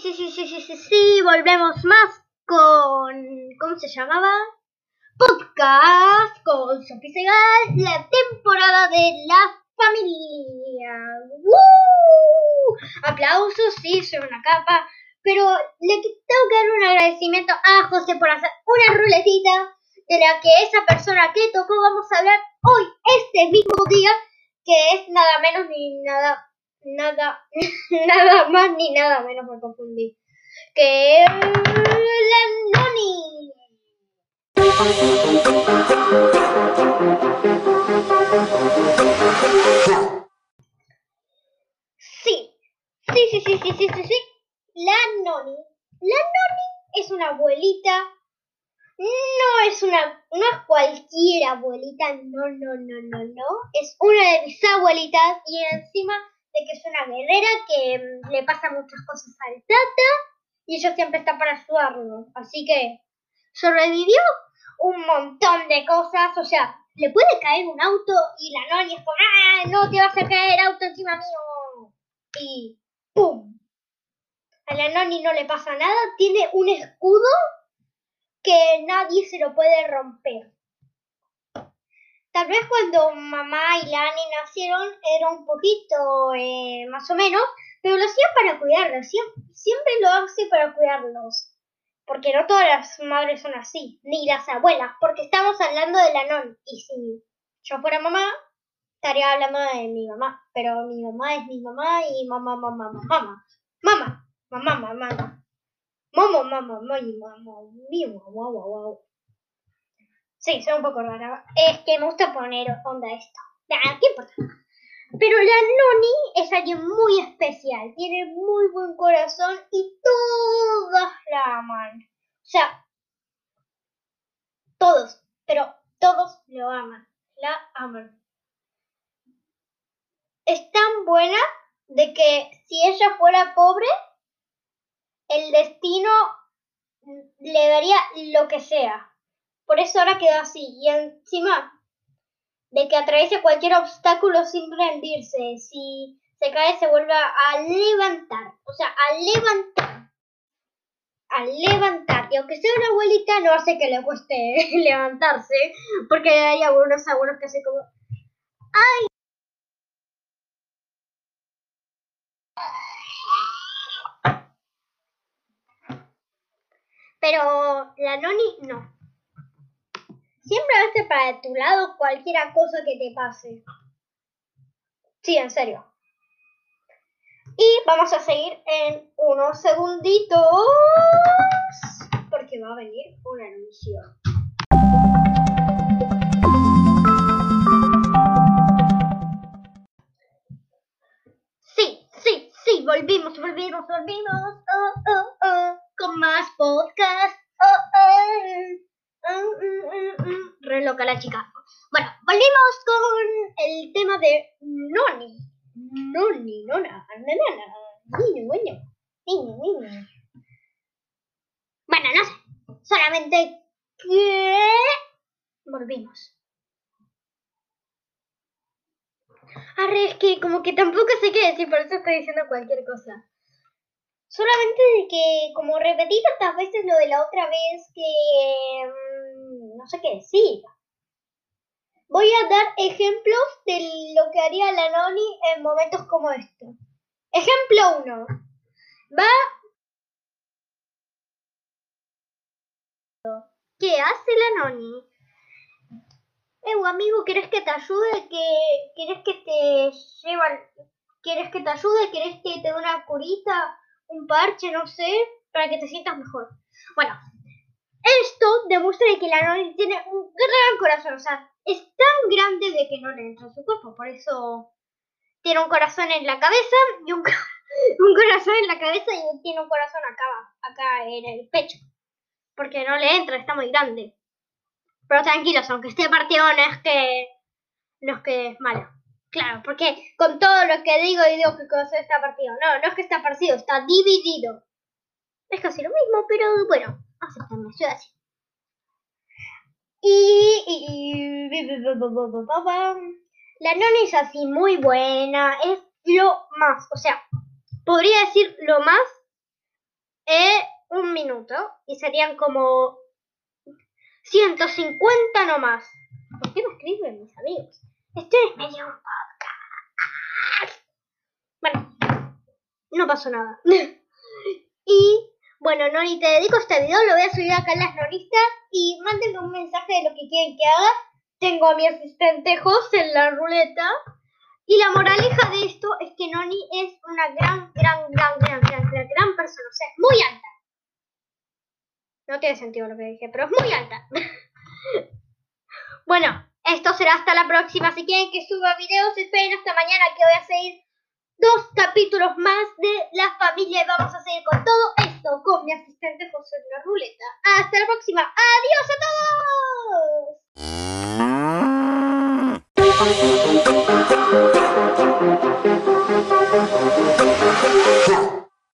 sí, sí, sí, sí, sí, sí, volvemos más con... ¿Cómo se llamaba? Podcast con Sofía Segal, la temporada de la familia. ¡Woo! Aplausos, sí, soy una capa. Pero le tengo que dar un agradecimiento a José por hacer una ruletita de la que esa persona que tocó vamos a hablar hoy, este mismo día, que es nada menos ni nada nada, nada más ni nada menos me confundí. Que la Noni. Sí, sí, sí, sí, sí, sí, sí, sí. La Noni. La Noni es una abuelita. No es una, no es cualquier abuelita, no, no, no, no, no. Es una de mis abuelitas y encima de que es una guerrera que mm, le pasa muchas cosas al tata y ella siempre está para ayudarlo. Así que sobrevivió un montón de cosas. O sea, le puede caer un auto y la Noni es como, ¡ah! No te vas a caer auto encima mío. Y ¡pum! A la Noni no le pasa nada. Tiene un escudo que nadie se lo puede romper. Tal vez cuando mamá y Lani nacieron era un poquito eh, más o menos, pero lo hacía para cuidarlos, siempre, siempre lo hace para cuidarlos. Porque no todas las madres son así, ni las abuelas, porque estamos hablando de la non. Y si yo fuera mamá, estaría hablando de mi mamá, pero mi mamá es mi mamá y mamá, mamá, mamá, mamá, mamá, mamá, mamá, mamá, mamá, mamá, mamá, mamá, mamá, mamá, Sí, soy un poco rara. Es que me gusta poner onda esto. Nah, ¿qué importa? Pero la Noni es alguien muy especial. Tiene muy buen corazón y todas la aman. O sea, todos, pero todos lo aman. La aman. Es tan buena de que si ella fuera pobre, el destino le daría lo que sea. Por eso ahora quedó así. Y encima de que atraviese cualquier obstáculo sin rendirse. Si se cae se vuelve a levantar. O sea, a levantar. A levantar. Y aunque sea una abuelita, no hace que le cueste levantarse. Porque hay algunos abuelos que hacen como... ¡Ay! Pero la Noni no. Siempre hace para tu lado cualquier cosa que te pase. Sí, en serio. Y vamos a seguir en unos segunditos. Porque va a venir un anuncio. Sí, sí, sí, volvimos, volvimos, volvimos. Loca la chica. Bueno, volvimos con el tema de Noni. Noni, nona, nana, niño, niño, niño, niño. Bueno, no sé. Solamente que volvimos. Arre, es que como que tampoco sé qué decir, por eso estoy diciendo cualquier cosa. Solamente que, como repetí tantas veces lo de la otra vez, que mm, no sé qué decir. Voy a dar ejemplos de lo que haría la Noni en momentos como este. Ejemplo 1. Va... ¿Qué hace la Noni? Eh, amigo, ¿querés que te ayude? ¿Querés que te llevan? ¿Quieres que te ayude? ¿Querés que te dé una curita? un parche, no sé, para que te sientas mejor. Bueno, esto demuestra que la Noni tiene un gran corazón, o sea, es tan grande de que no le entra en su cuerpo, por eso tiene un corazón en la cabeza y un, corazón en la cabeza y tiene un corazón acá, acá en el pecho, porque no le entra, está muy grande. Pero tranquilos, aunque esté partido, no es que, no es que es malo. Claro, porque con todo lo que digo y digo que cosa está partido. No, no es que está partido, está dividido. Es casi lo mismo, pero bueno, aceptame, soy así. Y, la nona es así muy buena, es lo más, o sea, podría decir lo más eh, un minuto y serían como 150 nomás. ¿Por qué me escriben mis amigos? Este es medio un podcast. Bueno, no pasó nada. bueno, Noni, te dedico este video, lo voy a subir acá en las nonistas y mándenme un mensaje de lo que quieren que haga. Tengo a mi asistente José en la ruleta. Y la moraleja de esto es que Noni es una gran, gran, gran, gran, gran, gran, gran persona. O sea, es muy alta. No tiene sentido lo que dije, pero es muy alta. bueno, esto será hasta la próxima. Si quieren que suba videos, esperen hasta mañana que voy a seguir dos capítulos más de La Familia y vamos a seguir con todo con mi asistente José de la Ruleta. Hasta la próxima. ¡Adiós a todos!